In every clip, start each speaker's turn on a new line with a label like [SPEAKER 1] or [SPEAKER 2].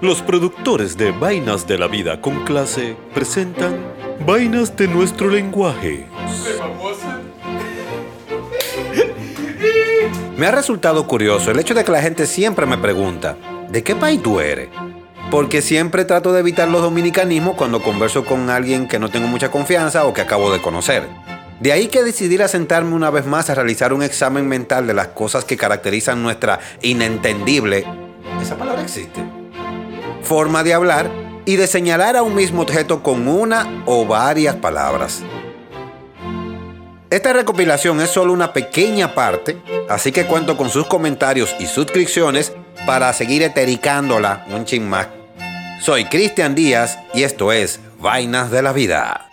[SPEAKER 1] Los productores de Vainas de la Vida con clase presentan Vainas de nuestro lenguaje.
[SPEAKER 2] Me ha resultado curioso el hecho de que la gente siempre me pregunta, ¿de qué país tú eres? Porque siempre trato de evitar los dominicanismos cuando converso con alguien que no tengo mucha confianza o que acabo de conocer. De ahí que decidir sentarme una vez más a realizar un examen mental de las cosas que caracterizan nuestra inentendible, esa palabra existe, forma de hablar y de señalar a un mismo objeto con una o varias palabras. Esta recopilación es solo una pequeña parte, así que cuento con sus comentarios y suscripciones para seguir etericándola un chin más. Soy Cristian Díaz y esto es Vainas de la Vida.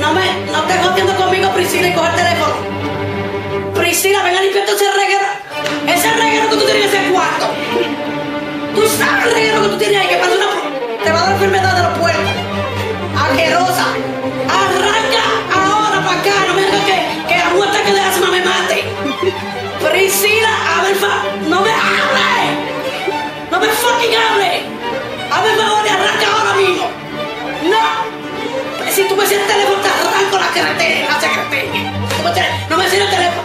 [SPEAKER 3] No me, no te conmigo, Priscila, y coge el teléfono. Priscila, ven a limpiarte ese reguero. Priscila, a ver, fa... No me hable. No me fucking hable. A ver, favor, y arranca ahora mismo. No. Si tú me sientes el teléfono, te arranco la carretera, la secretaria. No me sirve el teléfono.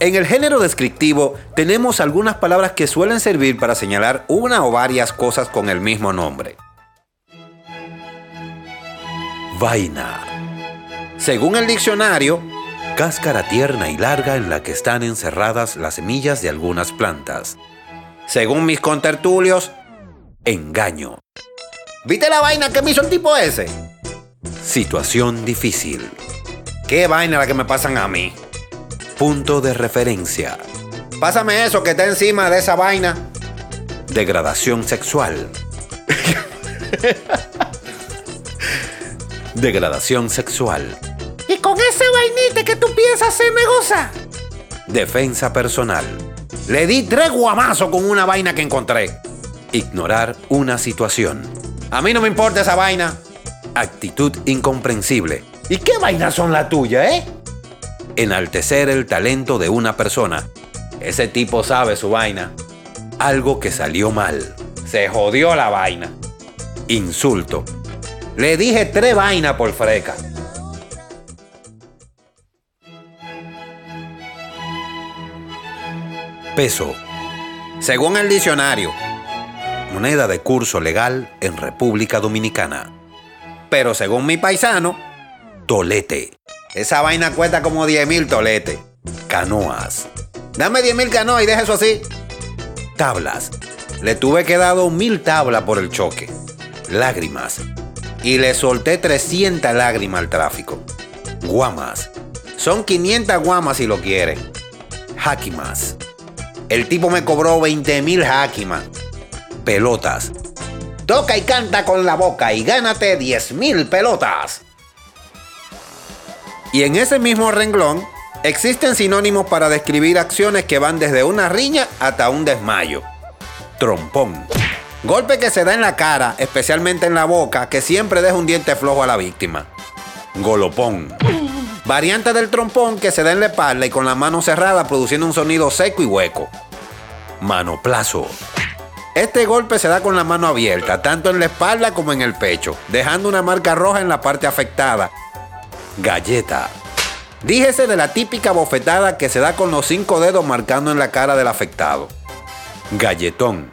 [SPEAKER 2] En el género descriptivo tenemos algunas palabras que suelen servir para señalar una o varias cosas con el mismo nombre. Vaina. Según el diccionario, cáscara tierna y larga en la que están encerradas las semillas de algunas plantas. Según mis contertulios, engaño. ¿Viste la vaina que me hizo el tipo ese? Situación difícil. ¿Qué vaina la que me pasan a mí? Punto de referencia. Pásame eso que está encima de esa vaina. Degradación sexual. Degradación sexual.
[SPEAKER 4] Y con ese vainite que tú piensas hacerme goza.
[SPEAKER 2] Defensa personal. Le di tres guamazos con una vaina que encontré. Ignorar una situación. A mí no me importa esa vaina. Actitud incomprensible. ¿Y qué vainas son la tuya, eh? Enaltecer el talento de una persona. Ese tipo sabe su vaina. Algo que salió mal. Se jodió la vaina. Insulto. Le dije tres vainas por freca. Peso. Según el diccionario, moneda de curso legal en República Dominicana. Pero según mi paisano, tolete. Esa vaina cuesta como 10 mil toletes. Canoas. Dame 10 mil canoas y deja eso así. Tablas. Le tuve que dar mil tablas por el choque. Lágrimas. Y le solté 300 lágrimas al tráfico. Guamas. Son 500 guamas si lo quieren. Hakimas. El tipo me cobró 20 mil hakimas. Pelotas. Toca y canta con la boca y gánate 10 mil pelotas. Y en ese mismo renglón existen sinónimos para describir acciones que van desde una riña hasta un desmayo. Trompón. Golpe que se da en la cara, especialmente en la boca, que siempre deja un diente flojo a la víctima. Golopón. Variante del trompón que se da en la espalda y con la mano cerrada produciendo un sonido seco y hueco. Manoplazo. Este golpe se da con la mano abierta, tanto en la espalda como en el pecho, dejando una marca roja en la parte afectada. Galleta. Díjese de la típica bofetada que se da con los cinco dedos marcando en la cara del afectado. Galletón.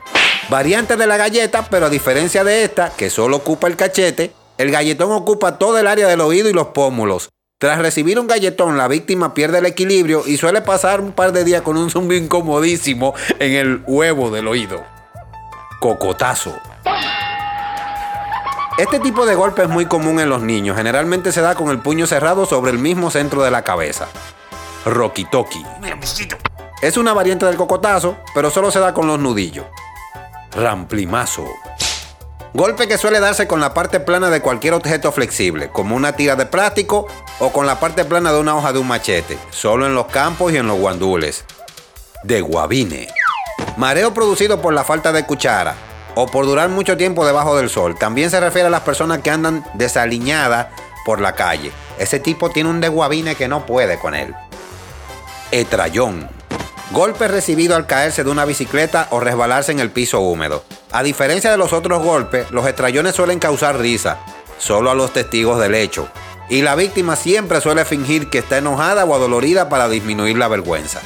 [SPEAKER 2] Variante de la galleta, pero a diferencia de esta, que solo ocupa el cachete, el galletón ocupa todo el área del oído y los pómulos. Tras recibir un galletón, la víctima pierde el equilibrio y suele pasar un par de días con un zumbi incomodísimo en el huevo del oído. Cocotazo. Este tipo de golpe es muy común en los niños. Generalmente se da con el puño cerrado sobre el mismo centro de la cabeza. Rokitoki. Es una variante del cocotazo, pero solo se da con los nudillos. Ramplimazo. Golpe que suele darse con la parte plana de cualquier objeto flexible, como una tira de plástico o con la parte plana de una hoja de un machete, solo en los campos y en los guandules. De guabine. Mareo producido por la falta de cuchara o por durar mucho tiempo debajo del sol. También se refiere a las personas que andan desaliñadas por la calle. Ese tipo tiene un desguabine que no puede con él. Etrayón. Golpe recibido al caerse de una bicicleta o resbalarse en el piso húmedo. A diferencia de los otros golpes, los estrellones suelen causar risa, solo a los testigos del hecho. Y la víctima siempre suele fingir que está enojada o adolorida para disminuir la vergüenza.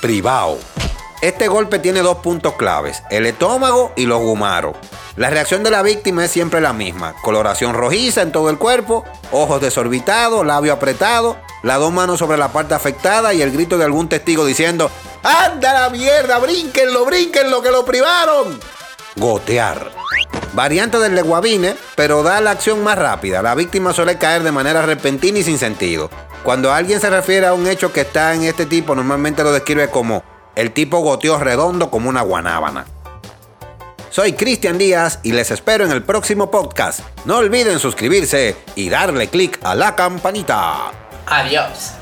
[SPEAKER 2] Privado. Este golpe tiene dos puntos claves, el estómago y los gumaros. La reacción de la víctima es siempre la misma, coloración rojiza en todo el cuerpo, ojos desorbitados, labio apretado, las dos manos sobre la parte afectada y el grito de algún testigo diciendo, ¡Anda la mierda! ¡Brínquenlo, brínquenlo, que lo privaron! Gotear. Variante del leguavine, pero da la acción más rápida. La víctima suele caer de manera repentina y sin sentido. Cuando alguien se refiere a un hecho que está en este tipo, normalmente lo describe como el tipo goteó redondo como una guanábana. Soy Cristian Díaz y les espero en el próximo podcast. No olviden suscribirse y darle click a la campanita.
[SPEAKER 5] Adiós.